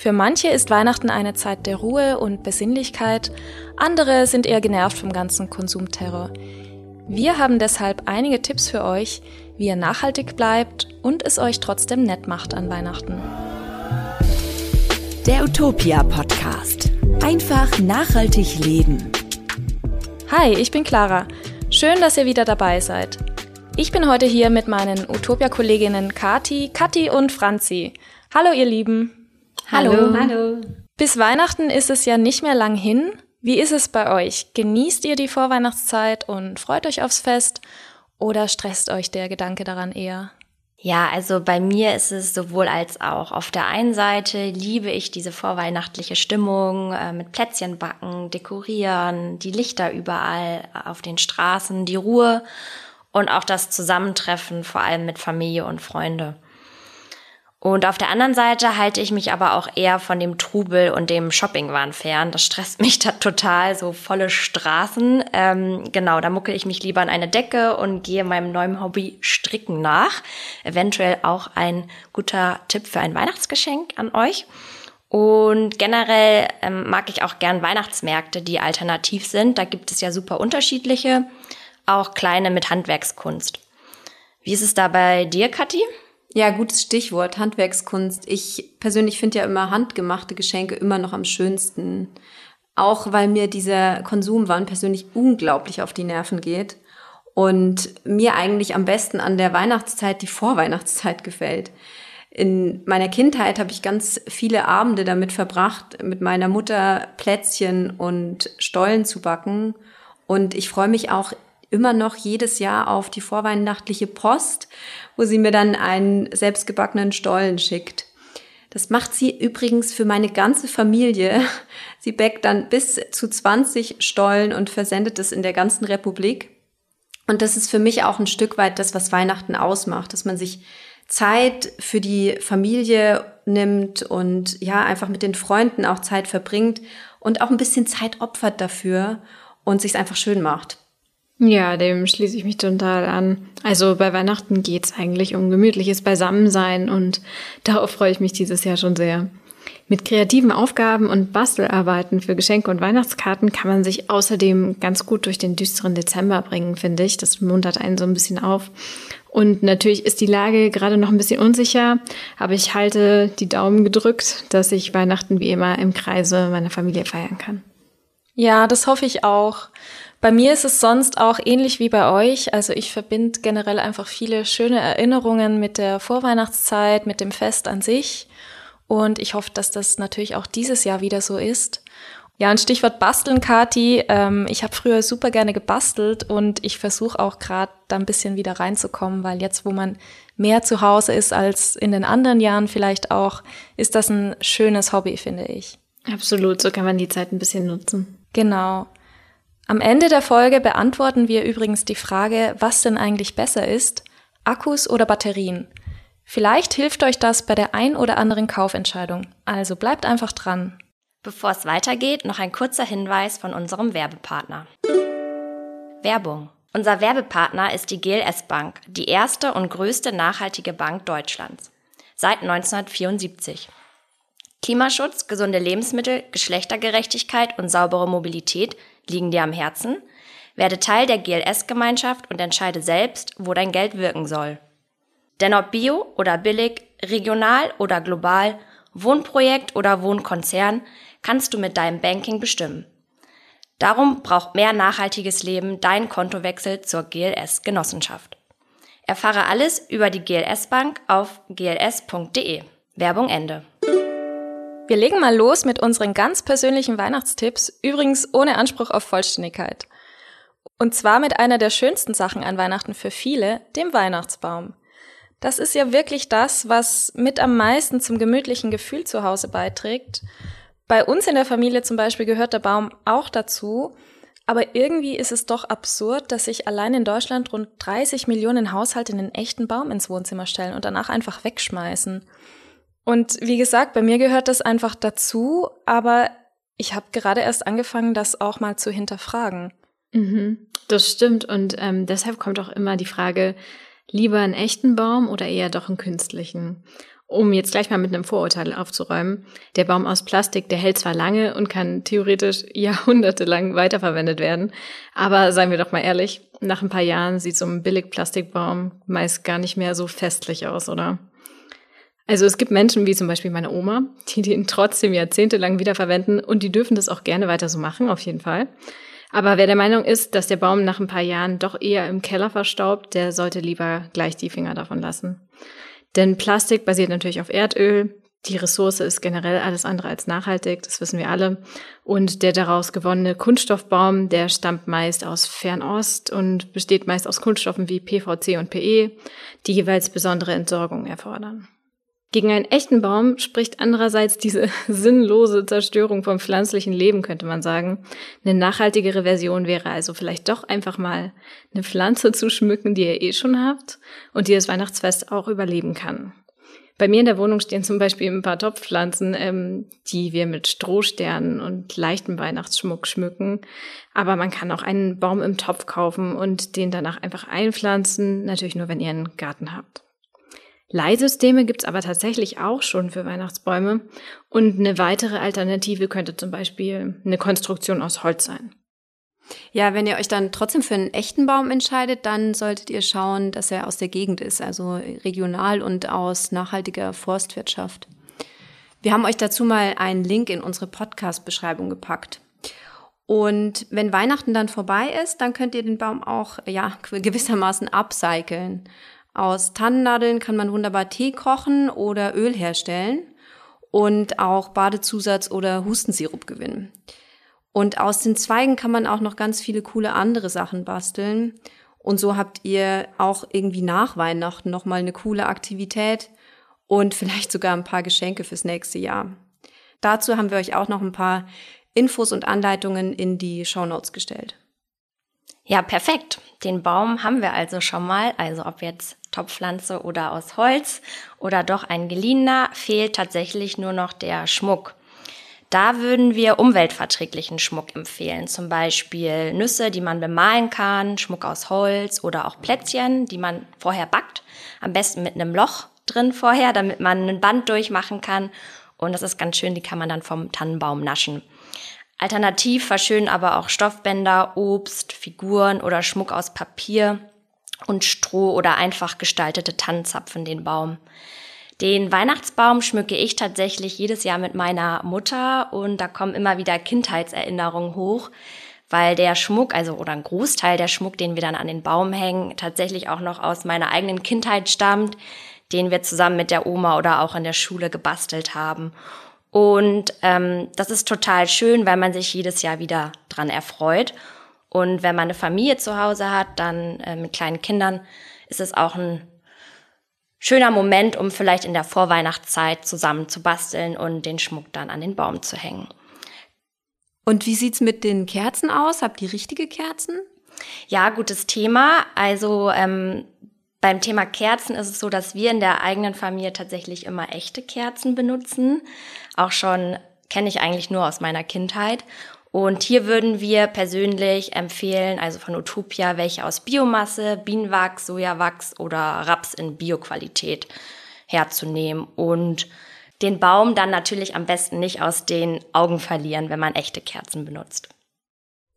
Für manche ist Weihnachten eine Zeit der Ruhe und Besinnlichkeit, andere sind eher genervt vom ganzen Konsumterror. Wir haben deshalb einige Tipps für euch, wie ihr nachhaltig bleibt und es euch trotzdem nett macht an Weihnachten. Der Utopia Podcast. Einfach nachhaltig leben. Hi, ich bin Clara. Schön, dass ihr wieder dabei seid. Ich bin heute hier mit meinen Utopia-Kolleginnen Kati, Kathi und Franzi. Hallo, ihr Lieben. Hallo. Hallo. Bis Weihnachten ist es ja nicht mehr lang hin wie ist es bei euch? Genießt ihr die Vorweihnachtszeit und freut euch aufs Fest oder stresst euch der Gedanke daran eher? Ja, also bei mir ist es sowohl als auch. Auf der einen Seite liebe ich diese vorweihnachtliche Stimmung äh, mit Plätzchen backen, dekorieren, die Lichter überall auf den Straßen, die Ruhe und auch das Zusammentreffen, vor allem mit Familie und Freunde. Und auf der anderen Seite halte ich mich aber auch eher von dem Trubel und dem Shoppingwahn fern. Das stresst mich da total, so volle Straßen. Ähm, genau, da muckel ich mich lieber an eine Decke und gehe meinem neuen Hobby Stricken nach. Eventuell auch ein guter Tipp für ein Weihnachtsgeschenk an euch. Und generell ähm, mag ich auch gern Weihnachtsmärkte, die alternativ sind. Da gibt es ja super unterschiedliche, auch kleine mit Handwerkskunst. Wie ist es da bei dir, Kathi? Ja, gutes Stichwort, Handwerkskunst. Ich persönlich finde ja immer handgemachte Geschenke immer noch am schönsten. Auch weil mir dieser Konsumwahn persönlich unglaublich auf die Nerven geht und mir eigentlich am besten an der Weihnachtszeit die Vorweihnachtszeit gefällt. In meiner Kindheit habe ich ganz viele Abende damit verbracht, mit meiner Mutter Plätzchen und Stollen zu backen. Und ich freue mich auch immer noch jedes Jahr auf die vorweihnachtliche Post, wo sie mir dann einen selbstgebackenen Stollen schickt. Das macht sie übrigens für meine ganze Familie. Sie backt dann bis zu 20 Stollen und versendet es in der ganzen Republik. Und das ist für mich auch ein Stück weit das, was Weihnachten ausmacht, dass man sich Zeit für die Familie nimmt und ja, einfach mit den Freunden auch Zeit verbringt und auch ein bisschen Zeit opfert dafür und sich einfach schön macht. Ja, dem schließe ich mich total an. Also bei Weihnachten geht's eigentlich um gemütliches Beisammensein und darauf freue ich mich dieses Jahr schon sehr. Mit kreativen Aufgaben und Bastelarbeiten für Geschenke und Weihnachtskarten kann man sich außerdem ganz gut durch den düsteren Dezember bringen, finde ich. Das muntert einen so ein bisschen auf. Und natürlich ist die Lage gerade noch ein bisschen unsicher, aber ich halte die Daumen gedrückt, dass ich Weihnachten wie immer im Kreise meiner Familie feiern kann. Ja, das hoffe ich auch. Bei mir ist es sonst auch ähnlich wie bei euch. Also ich verbinde generell einfach viele schöne Erinnerungen mit der Vorweihnachtszeit, mit dem Fest an sich. Und ich hoffe, dass das natürlich auch dieses Jahr wieder so ist. Ja, ein Stichwort Basteln, Kati. Ähm, ich habe früher super gerne gebastelt und ich versuche auch gerade da ein bisschen wieder reinzukommen, weil jetzt, wo man mehr zu Hause ist als in den anderen Jahren vielleicht auch, ist das ein schönes Hobby, finde ich. Absolut, so kann man die Zeit ein bisschen nutzen. Genau. Am Ende der Folge beantworten wir übrigens die Frage, was denn eigentlich besser ist, Akkus oder Batterien. Vielleicht hilft euch das bei der ein oder anderen Kaufentscheidung. Also bleibt einfach dran. Bevor es weitergeht, noch ein kurzer Hinweis von unserem Werbepartner. Werbung. Unser Werbepartner ist die GLS Bank, die erste und größte nachhaltige Bank Deutschlands. Seit 1974. Klimaschutz, gesunde Lebensmittel, Geschlechtergerechtigkeit und saubere Mobilität liegen dir am Herzen? Werde Teil der GLS-Gemeinschaft und entscheide selbst, wo dein Geld wirken soll. Denn ob bio oder billig, regional oder global, Wohnprojekt oder Wohnkonzern, kannst du mit deinem Banking bestimmen. Darum braucht mehr nachhaltiges Leben dein Kontowechsel zur GLS-Genossenschaft. Erfahre alles über die GLS Bank auf gls.de. Werbung Ende. Wir legen mal los mit unseren ganz persönlichen Weihnachtstipps, übrigens ohne Anspruch auf Vollständigkeit. Und zwar mit einer der schönsten Sachen an Weihnachten für viele, dem Weihnachtsbaum. Das ist ja wirklich das, was mit am meisten zum gemütlichen Gefühl zu Hause beiträgt. Bei uns in der Familie zum Beispiel gehört der Baum auch dazu, aber irgendwie ist es doch absurd, dass sich allein in Deutschland rund 30 Millionen Haushalte einen echten Baum ins Wohnzimmer stellen und danach einfach wegschmeißen. Und wie gesagt, bei mir gehört das einfach dazu, aber ich habe gerade erst angefangen, das auch mal zu hinterfragen. Mhm, das stimmt und ähm, deshalb kommt auch immer die Frage, lieber einen echten Baum oder eher doch einen künstlichen? Um jetzt gleich mal mit einem Vorurteil aufzuräumen. Der Baum aus Plastik, der hält zwar lange und kann theoretisch jahrhundertelang weiterverwendet werden, aber seien wir doch mal ehrlich, nach ein paar Jahren sieht so ein Billig-Plastikbaum meist gar nicht mehr so festlich aus, oder? Also es gibt Menschen wie zum Beispiel meine Oma, die den trotzdem jahrzehntelang wiederverwenden und die dürfen das auch gerne weiter so machen, auf jeden Fall. Aber wer der Meinung ist, dass der Baum nach ein paar Jahren doch eher im Keller verstaubt, der sollte lieber gleich die Finger davon lassen. Denn Plastik basiert natürlich auf Erdöl. Die Ressource ist generell alles andere als nachhaltig, das wissen wir alle. Und der daraus gewonnene Kunststoffbaum, der stammt meist aus Fernost und besteht meist aus Kunststoffen wie PVC und PE, die jeweils besondere Entsorgung erfordern. Gegen einen echten Baum spricht andererseits diese sinnlose Zerstörung vom pflanzlichen Leben, könnte man sagen. Eine nachhaltigere Version wäre also vielleicht doch einfach mal eine Pflanze zu schmücken, die ihr eh schon habt und die das Weihnachtsfest auch überleben kann. Bei mir in der Wohnung stehen zum Beispiel ein paar Topfpflanzen, ähm, die wir mit Strohsternen und leichtem Weihnachtsschmuck schmücken. Aber man kann auch einen Baum im Topf kaufen und den danach einfach einpflanzen, natürlich nur, wenn ihr einen Garten habt. Leihsysteme gibt's aber tatsächlich auch schon für Weihnachtsbäume und eine weitere Alternative könnte zum Beispiel eine Konstruktion aus Holz sein. Ja, wenn ihr euch dann trotzdem für einen echten Baum entscheidet, dann solltet ihr schauen, dass er aus der Gegend ist, also regional und aus nachhaltiger Forstwirtschaft. Wir haben euch dazu mal einen Link in unsere Podcast-Beschreibung gepackt. Und wenn Weihnachten dann vorbei ist, dann könnt ihr den Baum auch, ja, gewissermaßen upcyclen. Aus Tannennadeln kann man wunderbar Tee kochen oder Öl herstellen und auch Badezusatz oder Hustensirup gewinnen. Und aus den Zweigen kann man auch noch ganz viele coole andere Sachen basteln. Und so habt ihr auch irgendwie nach Weihnachten nochmal eine coole Aktivität und vielleicht sogar ein paar Geschenke fürs nächste Jahr. Dazu haben wir euch auch noch ein paar Infos und Anleitungen in die Show Notes gestellt. Ja, perfekt. Den Baum haben wir also schon mal. Also ob jetzt Topfpflanze oder aus Holz oder doch ein geliehener, fehlt tatsächlich nur noch der Schmuck. Da würden wir umweltverträglichen Schmuck empfehlen, zum Beispiel Nüsse, die man bemalen kann, Schmuck aus Holz oder auch Plätzchen, die man vorher backt, am besten mit einem Loch drin vorher, damit man ein Band durchmachen kann. Und das ist ganz schön, die kann man dann vom Tannenbaum naschen. Alternativ verschönen aber auch Stoffbänder, Obst, Figuren oder Schmuck aus Papier und Stroh oder einfach gestaltete Tannenzapfen den Baum. Den Weihnachtsbaum schmücke ich tatsächlich jedes Jahr mit meiner Mutter und da kommen immer wieder Kindheitserinnerungen hoch, weil der Schmuck, also oder ein Großteil der Schmuck, den wir dann an den Baum hängen, tatsächlich auch noch aus meiner eigenen Kindheit stammt, den wir zusammen mit der Oma oder auch in der Schule gebastelt haben. Und ähm, das ist total schön, weil man sich jedes Jahr wieder dran erfreut. Und wenn man eine Familie zu Hause hat, dann äh, mit kleinen Kindern, ist es auch ein schöner Moment, um vielleicht in der Vorweihnachtszeit zusammen zu basteln und den Schmuck dann an den Baum zu hängen. Und wie sieht's mit den Kerzen aus? Habt ihr richtige Kerzen? Ja, gutes Thema. Also ähm, beim Thema Kerzen ist es so, dass wir in der eigenen Familie tatsächlich immer echte Kerzen benutzen. Auch schon kenne ich eigentlich nur aus meiner Kindheit. Und hier würden wir persönlich empfehlen, also von Utopia, welche aus Biomasse, Bienenwachs, Sojawachs oder Raps in Bioqualität herzunehmen und den Baum dann natürlich am besten nicht aus den Augen verlieren, wenn man echte Kerzen benutzt.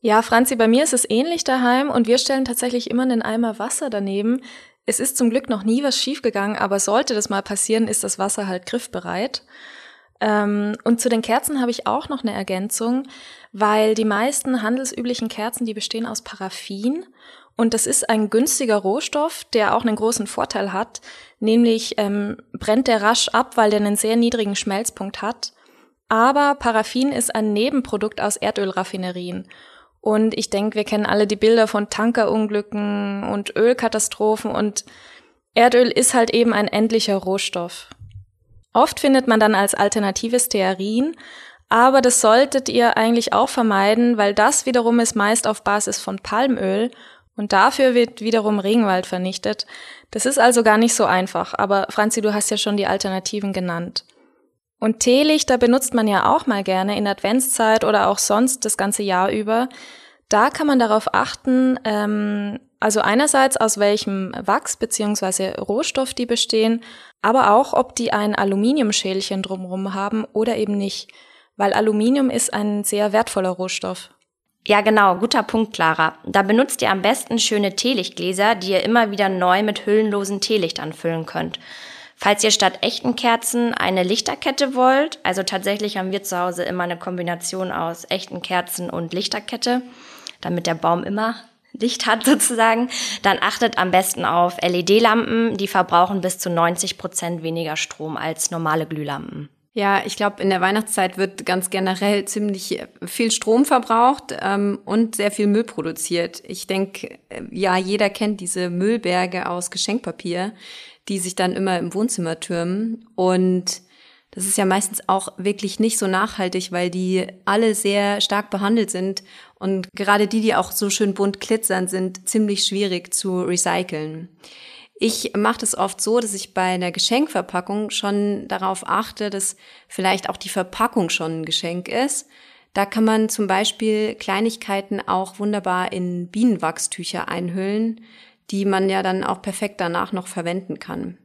Ja, Franzi, bei mir ist es ähnlich daheim und wir stellen tatsächlich immer einen Eimer Wasser daneben. Es ist zum Glück noch nie was schiefgegangen, aber sollte das mal passieren, ist das Wasser halt griffbereit. Ähm, und zu den Kerzen habe ich auch noch eine Ergänzung, weil die meisten handelsüblichen Kerzen, die bestehen aus Paraffin. Und das ist ein günstiger Rohstoff, der auch einen großen Vorteil hat, nämlich ähm, brennt der rasch ab, weil der einen sehr niedrigen Schmelzpunkt hat. Aber Paraffin ist ein Nebenprodukt aus Erdölraffinerien. Und ich denke, wir kennen alle die Bilder von Tankerunglücken und Ölkatastrophen und Erdöl ist halt eben ein endlicher Rohstoff. Oft findet man dann als Alternative Stearin, aber das solltet ihr eigentlich auch vermeiden, weil das wiederum ist meist auf Basis von Palmöl und dafür wird wiederum Regenwald vernichtet. Das ist also gar nicht so einfach, aber Franzi, du hast ja schon die Alternativen genannt. Und Teelichter benutzt man ja auch mal gerne in Adventszeit oder auch sonst das ganze Jahr über. Da kann man darauf achten, ähm, also einerseits aus welchem Wachs beziehungsweise Rohstoff die bestehen, Aber auch, ob die ein Aluminiumschälchen drumherum haben oder eben nicht, weil Aluminium ist ein sehr wertvoller Rohstoff. Ja, genau, guter Punkt, Clara. Da benutzt ihr am besten schöne Teelichtgläser, die ihr immer wieder neu mit hüllenlosen Teelicht anfüllen könnt. Falls ihr statt echten Kerzen eine Lichterkette wollt, also tatsächlich haben wir zu Hause immer eine Kombination aus echten Kerzen und Lichterkette, damit der Baum immer Licht hat sozusagen, dann achtet am besten auf LED-Lampen, die verbrauchen bis zu 90 Prozent weniger Strom als normale Glühlampen. Ja, ich glaube, in der Weihnachtszeit wird ganz generell ziemlich viel Strom verbraucht ähm, und sehr viel Müll produziert. Ich denke, äh, ja, jeder kennt diese Müllberge aus Geschenkpapier, die sich dann immer im Wohnzimmer türmen. Und das ist ja meistens auch wirklich nicht so nachhaltig, weil die alle sehr stark behandelt sind und gerade die, die auch so schön bunt glitzern, sind ziemlich schwierig zu recyceln. Ich mache das oft so, dass ich bei einer Geschenkverpackung schon darauf achte, dass vielleicht auch die Verpackung schon ein Geschenk ist. Da kann man zum Beispiel Kleinigkeiten auch wunderbar in Bienenwachstücher einhüllen, die man ja dann auch perfekt danach noch verwenden kann.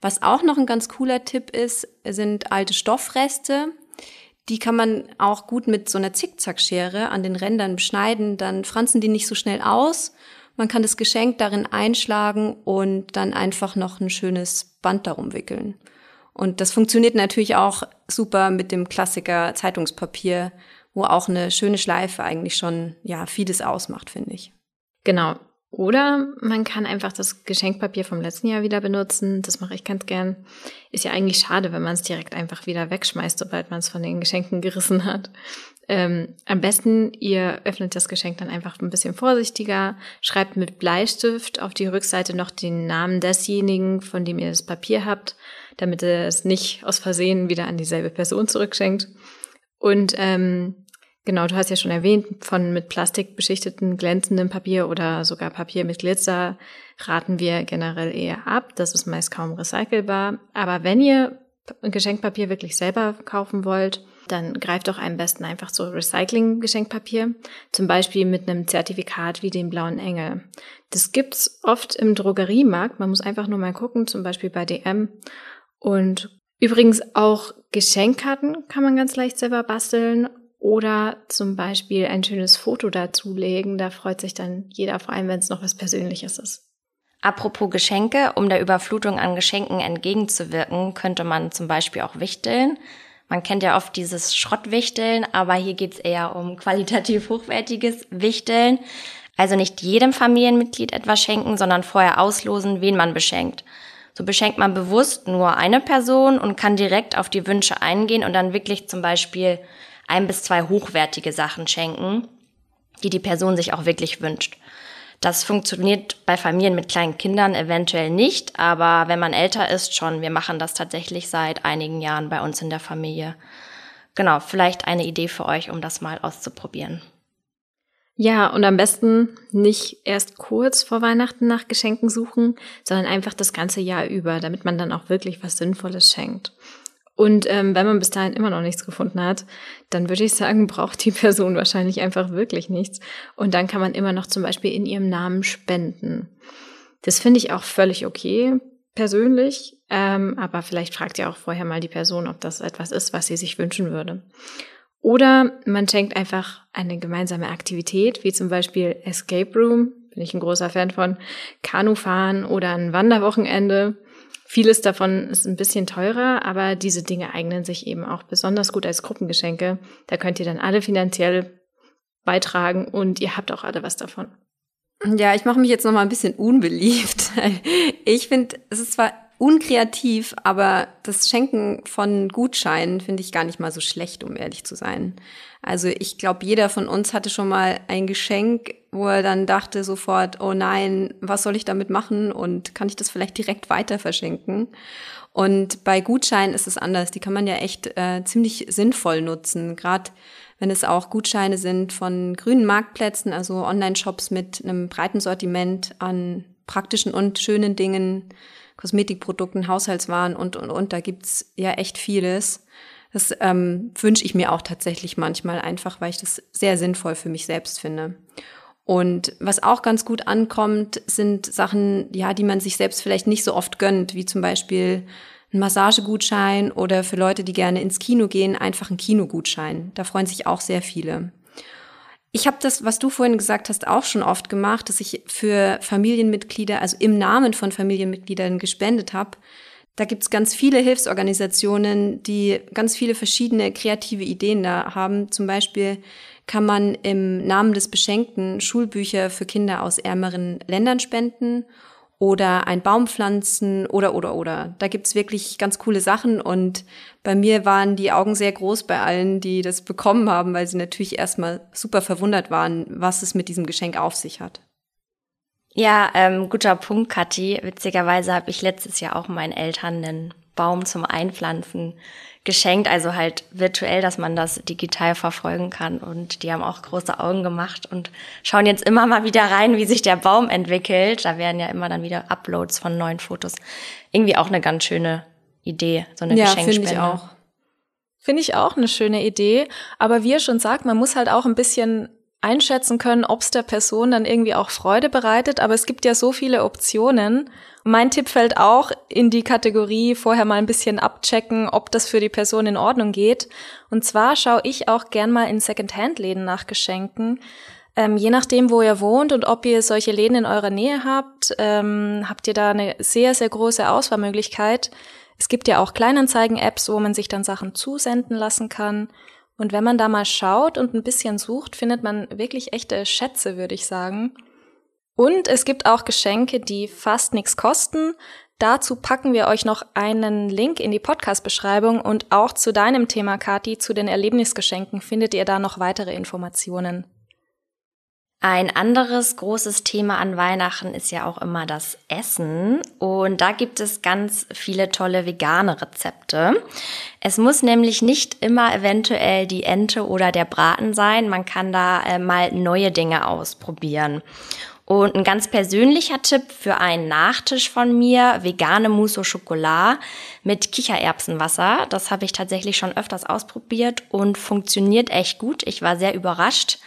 Was auch noch ein ganz cooler Tipp ist, sind alte Stoffreste. Die kann man auch gut mit so einer Zickzackschere an den Rändern beschneiden, dann franzen die nicht so schnell aus man kann das Geschenk darin einschlagen und dann einfach noch ein schönes Band darum wickeln. Und das funktioniert natürlich auch super mit dem Klassiker Zeitungspapier, wo auch eine schöne Schleife eigentlich schon, ja, vieles ausmacht, finde ich. Genau. Oder man kann einfach das Geschenkpapier vom letzten Jahr wieder benutzen. Das mache ich ganz gern. Ist ja eigentlich schade, wenn man es direkt einfach wieder wegschmeißt, sobald man es von den Geschenken gerissen hat. Ähm, am besten, ihr öffnet das Geschenk dann einfach ein bisschen vorsichtiger, schreibt mit Bleistift auf die Rückseite noch den Namen desjenigen, von dem ihr das Papier habt, damit ihr es nicht aus Versehen wieder an dieselbe Person zurückschenkt. Und ähm, genau, du hast ja schon erwähnt, von mit Plastik beschichteten glänzendem Papier oder sogar Papier mit Glitzer raten wir generell eher ab. Das ist meist kaum recycelbar. Aber wenn ihr Geschenkpapier wirklich selber kaufen wollt, dann greift doch am besten einfach so Recycling-Geschenkpapier, zum Beispiel mit einem Zertifikat wie dem Blauen Engel. Das gibt's oft im Drogeriemarkt. Man muss einfach nur mal gucken, zum Beispiel bei DM. Und übrigens auch Geschenkkarten kann man ganz leicht selber basteln oder zum Beispiel ein schönes Foto dazulegen. Da freut sich dann jeder, vor allem wenn es noch was Persönliches ist. Apropos Geschenke, um der Überflutung an Geschenken entgegenzuwirken, könnte man zum Beispiel auch wichteln. Man kennt ja oft dieses Schrottwichteln, aber hier geht's eher um qualitativ hochwertiges Wichteln. Also nicht jedem Familienmitglied etwas schenken, sondern vorher auslosen, wen man beschenkt. So beschenkt man bewusst nur eine Person und kann direkt auf die Wünsche eingehen und dann wirklich zum Beispiel ein bis zwei hochwertige Sachen schenken, die die Person sich auch wirklich wünscht. Das funktioniert bei Familien mit kleinen Kindern eventuell nicht, aber wenn man älter ist, schon. Wir machen das tatsächlich seit einigen Jahren bei uns in der Familie. Genau, vielleicht eine Idee für euch, um das mal auszuprobieren. Ja, und am besten nicht erst kurz vor Weihnachten nach Geschenken suchen, sondern einfach das ganze Jahr über, damit man dann auch wirklich was Sinnvolles schenkt. Und ähm, wenn man bis dahin immer noch nichts gefunden hat, dann würde ich sagen, braucht die Person wahrscheinlich einfach wirklich nichts. Und dann kann man immer noch zum Beispiel in ihrem Namen spenden. Das finde ich auch völlig okay, persönlich. Ähm, aber vielleicht fragt ihr auch vorher mal die Person, ob das etwas ist, was sie sich wünschen würde. Oder man schenkt einfach eine gemeinsame Aktivität, wie zum Beispiel Escape Room, bin ich ein großer Fan von, Kanufahren oder ein Wanderwochenende. Vieles davon ist ein bisschen teurer, aber diese Dinge eignen sich eben auch besonders gut als Gruppengeschenke. Da könnt ihr dann alle finanziell beitragen und ihr habt auch alle was davon. Ja, ich mache mich jetzt noch mal ein bisschen unbeliebt. Ich finde, es ist zwar unkreativ, aber das Schenken von Gutscheinen finde ich gar nicht mal so schlecht, um ehrlich zu sein. Also ich glaube, jeder von uns hatte schon mal ein Geschenk, wo er dann dachte sofort, oh nein, was soll ich damit machen und kann ich das vielleicht direkt weiter verschenken? Und bei Gutscheinen ist es anders. Die kann man ja echt äh, ziemlich sinnvoll nutzen, gerade wenn es auch Gutscheine sind von grünen Marktplätzen, also Online-Shops mit einem breiten Sortiment an praktischen und schönen Dingen, Kosmetikprodukten, Haushaltswaren und, und, und. Da gibt's ja echt vieles. Das ähm, wünsche ich mir auch tatsächlich manchmal einfach, weil ich das sehr sinnvoll für mich selbst finde. Und was auch ganz gut ankommt, sind Sachen, ja, die man sich selbst vielleicht nicht so oft gönnt, wie zum Beispiel ein Massagegutschein oder für Leute, die gerne ins Kino gehen, einfach ein Kinogutschein. Da freuen sich auch sehr viele. Ich habe das, was du vorhin gesagt hast, auch schon oft gemacht, dass ich für Familienmitglieder, also im Namen von Familienmitgliedern gespendet habe. Da gibt's ganz viele Hilfsorganisationen, die ganz viele verschiedene kreative Ideen da haben. Zum Beispiel kann man im Namen des Beschenkten Schulbücher für Kinder aus ärmeren Ländern spenden oder ein Baum pflanzen oder oder oder. Da gibt's wirklich ganz coole Sachen und bei mir waren die Augen sehr groß bei allen, die das bekommen haben, weil sie natürlich erstmal super verwundert waren, was es mit diesem Geschenk auf sich hat. Ja, ähm, guter Punkt, Kathi. Witzigerweise habe ich letztes Jahr auch meinen Eltern einen Baum zum Einpflanzen geschenkt, also halt virtuell, dass man das digital verfolgen kann. Und die haben auch große Augen gemacht und schauen jetzt immer mal wieder rein, wie sich der Baum entwickelt. Da werden ja immer dann wieder Uploads von neuen Fotos. Irgendwie auch eine ganz schöne Idee, so eine ja, Geschenkspende. Finde ich auch. Finde ich auch eine schöne Idee. Aber wie ihr schon sagt, man muss halt auch ein bisschen einschätzen können, ob es der Person dann irgendwie auch Freude bereitet. Aber es gibt ja so viele Optionen. Mein Tipp fällt auch in die Kategorie vorher mal ein bisschen abchecken, ob das für die Person in Ordnung geht. Und zwar schaue ich auch gern mal in Secondhand-Läden nach Geschenken. Ähm, je nachdem, wo ihr wohnt und ob ihr solche Läden in eurer Nähe habt, ähm, habt ihr da eine sehr, sehr große Auswahlmöglichkeit. Es gibt ja auch Kleinanzeigen-Apps, wo man sich dann Sachen zusenden lassen kann. Und wenn man da mal schaut und ein bisschen sucht, findet man wirklich echte Schätze, würde ich sagen. Und es gibt auch Geschenke, die fast nichts kosten. Dazu packen wir euch noch einen Link in die Podcast-Beschreibung und auch zu deinem Thema, Kati, zu den Erlebnisgeschenken findet ihr da noch weitere Informationen. Ein anderes großes Thema an Weihnachten ist ja auch immer das Essen. Und da gibt es ganz viele tolle vegane Rezepte. Es muss nämlich nicht immer eventuell die Ente oder der Braten sein. Man kann da äh, mal neue Dinge ausprobieren. Und ein ganz persönlicher Tipp für einen Nachtisch von mir, vegane Mousse au Chocolat mit Kichererbsenwasser. Das habe ich tatsächlich schon öfters ausprobiert und funktioniert echt gut. Ich war sehr überrascht.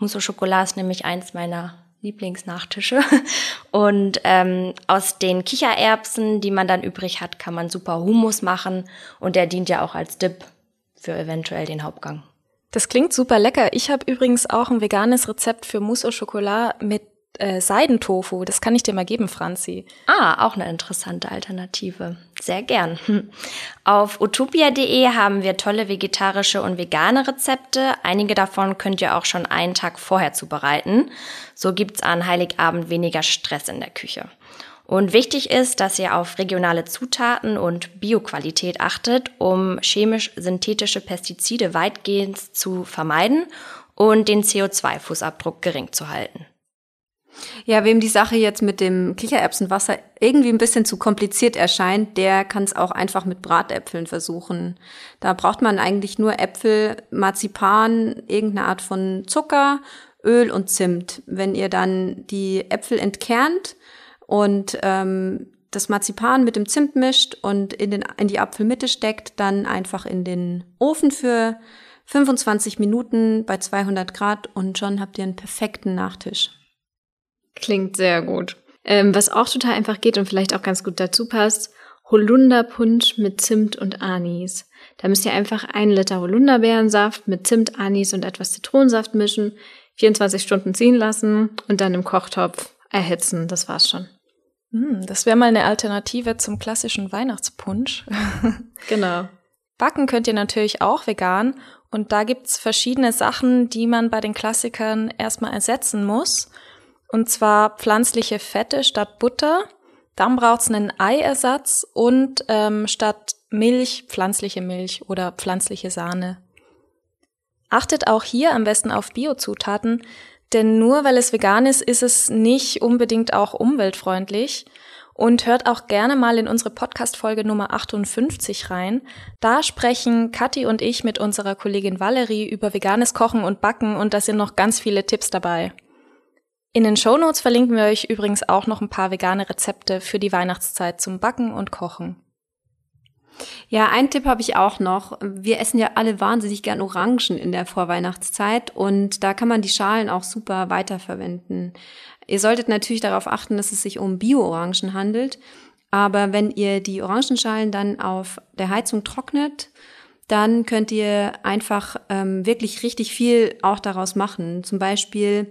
Mousse au Chocolat ist nämlich eins meiner Lieblingsnachtische. Und ähm, aus den Kichererbsen, die man dann übrig hat, kann man super Hummus machen. Und der dient ja auch als Dip für eventuell den Hauptgang. Das klingt super lecker. Ich habe übrigens auch ein veganes Rezept für Mousse au Chocolat mit äh, Seidentofu. Das kann ich dir mal geben, Franzi. Ah, auch eine interessante Alternative. Sehr gern. Auf utopia.de haben wir tolle vegetarische und vegane Rezepte. Einige davon könnt ihr auch schon einen Tag vorher zubereiten. So gibt's an Heiligabend weniger Stress in der Küche. Und wichtig ist, dass ihr auf regionale Zutaten und Bioqualität achtet, um chemisch-synthetische Pestizide weitgehend zu vermeiden und den CO2-Fußabdruck gering zu halten. Ja, wem die Sache jetzt mit dem Kichererbsenwasser irgendwie ein bisschen zu kompliziert erscheint, der kann es auch einfach mit Bratäpfeln versuchen. Da braucht man eigentlich nur Äpfel, Marzipan, irgendeine Art von Zucker, Öl und Zimt. Wenn ihr dann die Äpfel entkernt und ähm, das Marzipan mit dem Zimt mischt und in, den, in die Apfelmitte steckt, dann einfach in den Ofen für 25 Minuten bei 200 Grad und schon habt ihr einen perfekten Nachtisch. Klingt sehr gut. Ähm, was auch total einfach geht und vielleicht auch ganz gut dazu passt, Holunderpunsch mit Zimt und Anis. Da müsst ihr einfach einen Liter Holunderbeerensaft mit Zimt, Anis und etwas Zitronensaft mischen, 24 Stunden ziehen lassen und dann im Kochtopf erhitzen. Das war's schon. Hm, das wäre mal eine Alternative zum klassischen Weihnachtspunsch. genau. Backen könnt ihr natürlich auch vegan und da gibt's verschiedene Sachen, die man bei den Klassikern erstmal ersetzen muss. Und zwar pflanzliche Fette statt Butter. Dann braucht's einen Eiersatz und ähm, statt Milch pflanzliche Milch oder pflanzliche Sahne. Achtet auch hier am besten auf Biozutaten, denn nur weil es vegan ist, ist es nicht unbedingt auch umweltfreundlich. Und hört auch gerne mal in unsere Podcast-Folge Nummer 58 rein. Da sprechen Kathi und ich mit unserer Kollegin Valerie über veganes Kochen und Backen und da sind noch ganz viele Tipps dabei. In den Shownotes verlinken wir euch übrigens auch noch ein paar vegane Rezepte für die Weihnachtszeit zum Backen und Kochen. Ja, einen Tipp habe ich auch noch. Wir essen ja alle wahnsinnig gern Orangen in der Vorweihnachtszeit und da kann man die Schalen auch super weiterverwenden. Ihr solltet natürlich darauf achten, dass es sich um Bio-Orangen handelt. Aber wenn ihr die Orangenschalen dann auf der Heizung trocknet, dann könnt ihr einfach ähm, wirklich richtig viel auch daraus machen. Zum Beispiel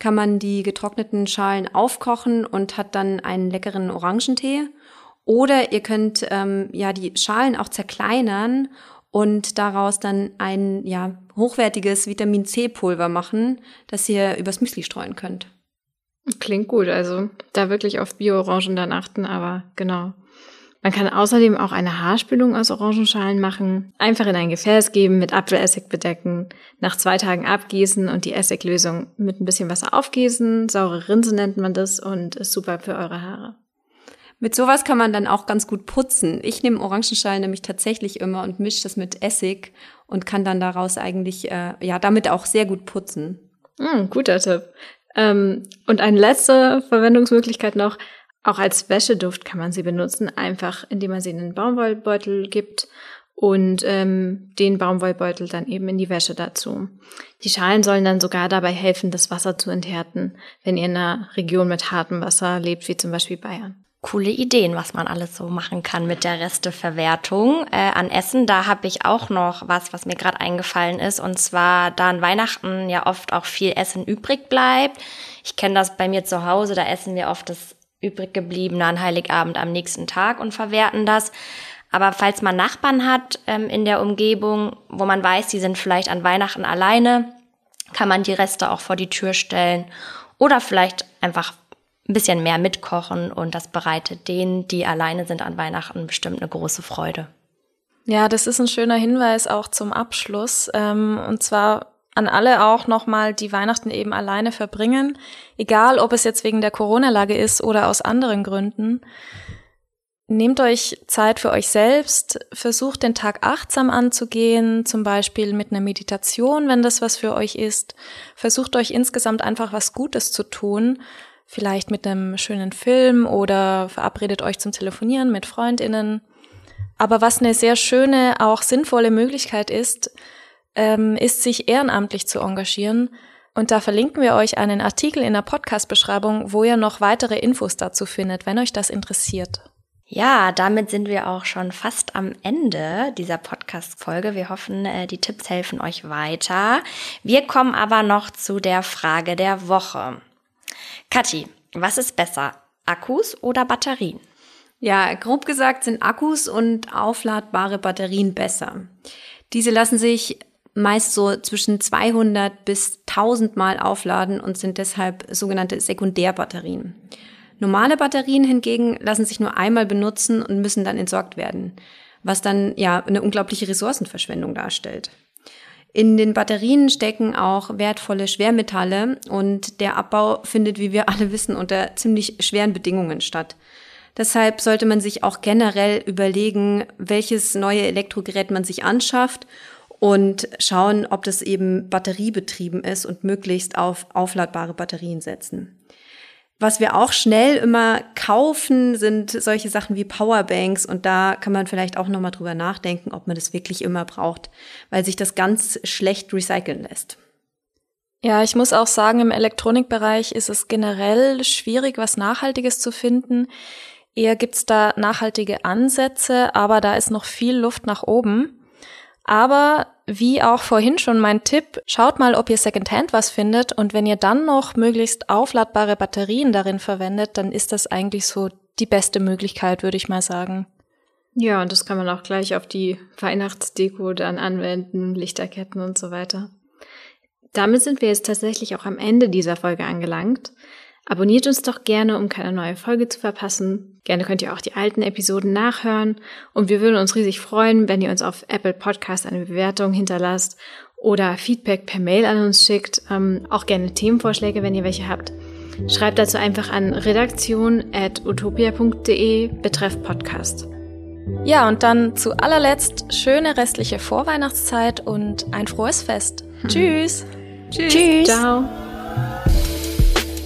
kann man die getrockneten Schalen aufkochen und hat dann einen leckeren Orangentee. Oder ihr könnt ähm, ja die Schalen auch zerkleinern und daraus dann ein ja hochwertiges Vitamin C Pulver machen, das ihr übers Müsli streuen könnt. Klingt gut, also da wirklich auf Bio-Orangen dann achten, aber genau. Man kann außerdem auch eine Haarspülung aus Orangenschalen machen, einfach in ein Gefäß geben, mit Apfelessig bedecken, nach zwei Tagen abgießen und die Essiglösung mit ein bisschen Wasser aufgießen. Saure Rinse nennt man das und ist super für eure Haare. Mit sowas kann man dann auch ganz gut putzen. Ich nehme Orangenschalen nämlich tatsächlich immer und mische das mit Essig und kann dann daraus eigentlich, äh, ja, damit auch sehr gut putzen. Mm, guter Tipp. Ähm, und eine letzte Verwendungsmöglichkeit noch. Auch als Wäscheduft kann man sie benutzen, einfach indem man sie in den Baumwollbeutel gibt und ähm, den Baumwollbeutel dann eben in die Wäsche dazu. Die Schalen sollen dann sogar dabei helfen, das Wasser zu enthärten, wenn ihr in einer Region mit hartem Wasser lebt, wie zum Beispiel Bayern coole Ideen, was man alles so machen kann mit der Resteverwertung äh, an Essen. Da habe ich auch noch was, was mir gerade eingefallen ist. Und zwar, da an Weihnachten ja oft auch viel Essen übrig bleibt. Ich kenne das bei mir zu Hause, da essen wir oft das übrig gebliebene an Heiligabend am nächsten Tag und verwerten das. Aber falls man Nachbarn hat ähm, in der Umgebung, wo man weiß, die sind vielleicht an Weihnachten alleine, kann man die Reste auch vor die Tür stellen oder vielleicht einfach ein bisschen mehr mitkochen und das bereitet denen, die alleine sind an Weihnachten, bestimmt eine große Freude. Ja, das ist ein schöner Hinweis auch zum Abschluss. Ähm, und zwar an alle auch nochmal, die Weihnachten eben alleine verbringen, egal ob es jetzt wegen der Corona-Lage ist oder aus anderen Gründen. Nehmt euch Zeit für euch selbst, versucht den Tag achtsam anzugehen, zum Beispiel mit einer Meditation, wenn das was für euch ist. Versucht euch insgesamt einfach was Gutes zu tun vielleicht mit einem schönen Film oder verabredet euch zum Telefonieren mit Freundinnen. Aber was eine sehr schöne, auch sinnvolle Möglichkeit ist, ähm, ist sich ehrenamtlich zu engagieren. Und da verlinken wir euch einen Artikel in der Podcast-Beschreibung, wo ihr noch weitere Infos dazu findet, wenn euch das interessiert. Ja, damit sind wir auch schon fast am Ende dieser Podcast-Folge. Wir hoffen, äh, die Tipps helfen euch weiter. Wir kommen aber noch zu der Frage der Woche. Kathi, was ist besser? Akkus oder Batterien? Ja, grob gesagt sind Akkus und aufladbare Batterien besser. Diese lassen sich meist so zwischen 200 bis 1000 Mal aufladen und sind deshalb sogenannte Sekundärbatterien. Normale Batterien hingegen lassen sich nur einmal benutzen und müssen dann entsorgt werden, was dann ja eine unglaubliche Ressourcenverschwendung darstellt. In den Batterien stecken auch wertvolle Schwermetalle und der Abbau findet, wie wir alle wissen, unter ziemlich schweren Bedingungen statt. Deshalb sollte man sich auch generell überlegen, welches neue Elektrogerät man sich anschafft und schauen, ob das eben batteriebetrieben ist und möglichst auf aufladbare Batterien setzen. Was wir auch schnell immer kaufen, sind solche Sachen wie Powerbanks und da kann man vielleicht auch nochmal drüber nachdenken, ob man das wirklich immer braucht, weil sich das ganz schlecht recyceln lässt. Ja, ich muss auch sagen, im Elektronikbereich ist es generell schwierig, was Nachhaltiges zu finden. Eher gibt's da nachhaltige Ansätze, aber da ist noch viel Luft nach oben. Aber wie auch vorhin schon mein Tipp, schaut mal, ob ihr Secondhand was findet und wenn ihr dann noch möglichst aufladbare Batterien darin verwendet, dann ist das eigentlich so die beste Möglichkeit, würde ich mal sagen. Ja, und das kann man auch gleich auf die Weihnachtsdeko dann anwenden, Lichterketten und so weiter. Damit sind wir jetzt tatsächlich auch am Ende dieser Folge angelangt. Abonniert uns doch gerne, um keine neue Folge zu verpassen. Gerne könnt ihr auch die alten Episoden nachhören und wir würden uns riesig freuen, wenn ihr uns auf Apple Podcast eine Bewertung hinterlasst oder Feedback per Mail an uns schickt. Ähm, auch gerne Themenvorschläge, wenn ihr welche habt. Schreibt dazu einfach an redaktion.utopia.de betreff Podcast. Ja, und dann zu allerletzt schöne restliche Vorweihnachtszeit und ein frohes Fest. Hm. Tschüss. Tschüss. Tschüss. Ciao.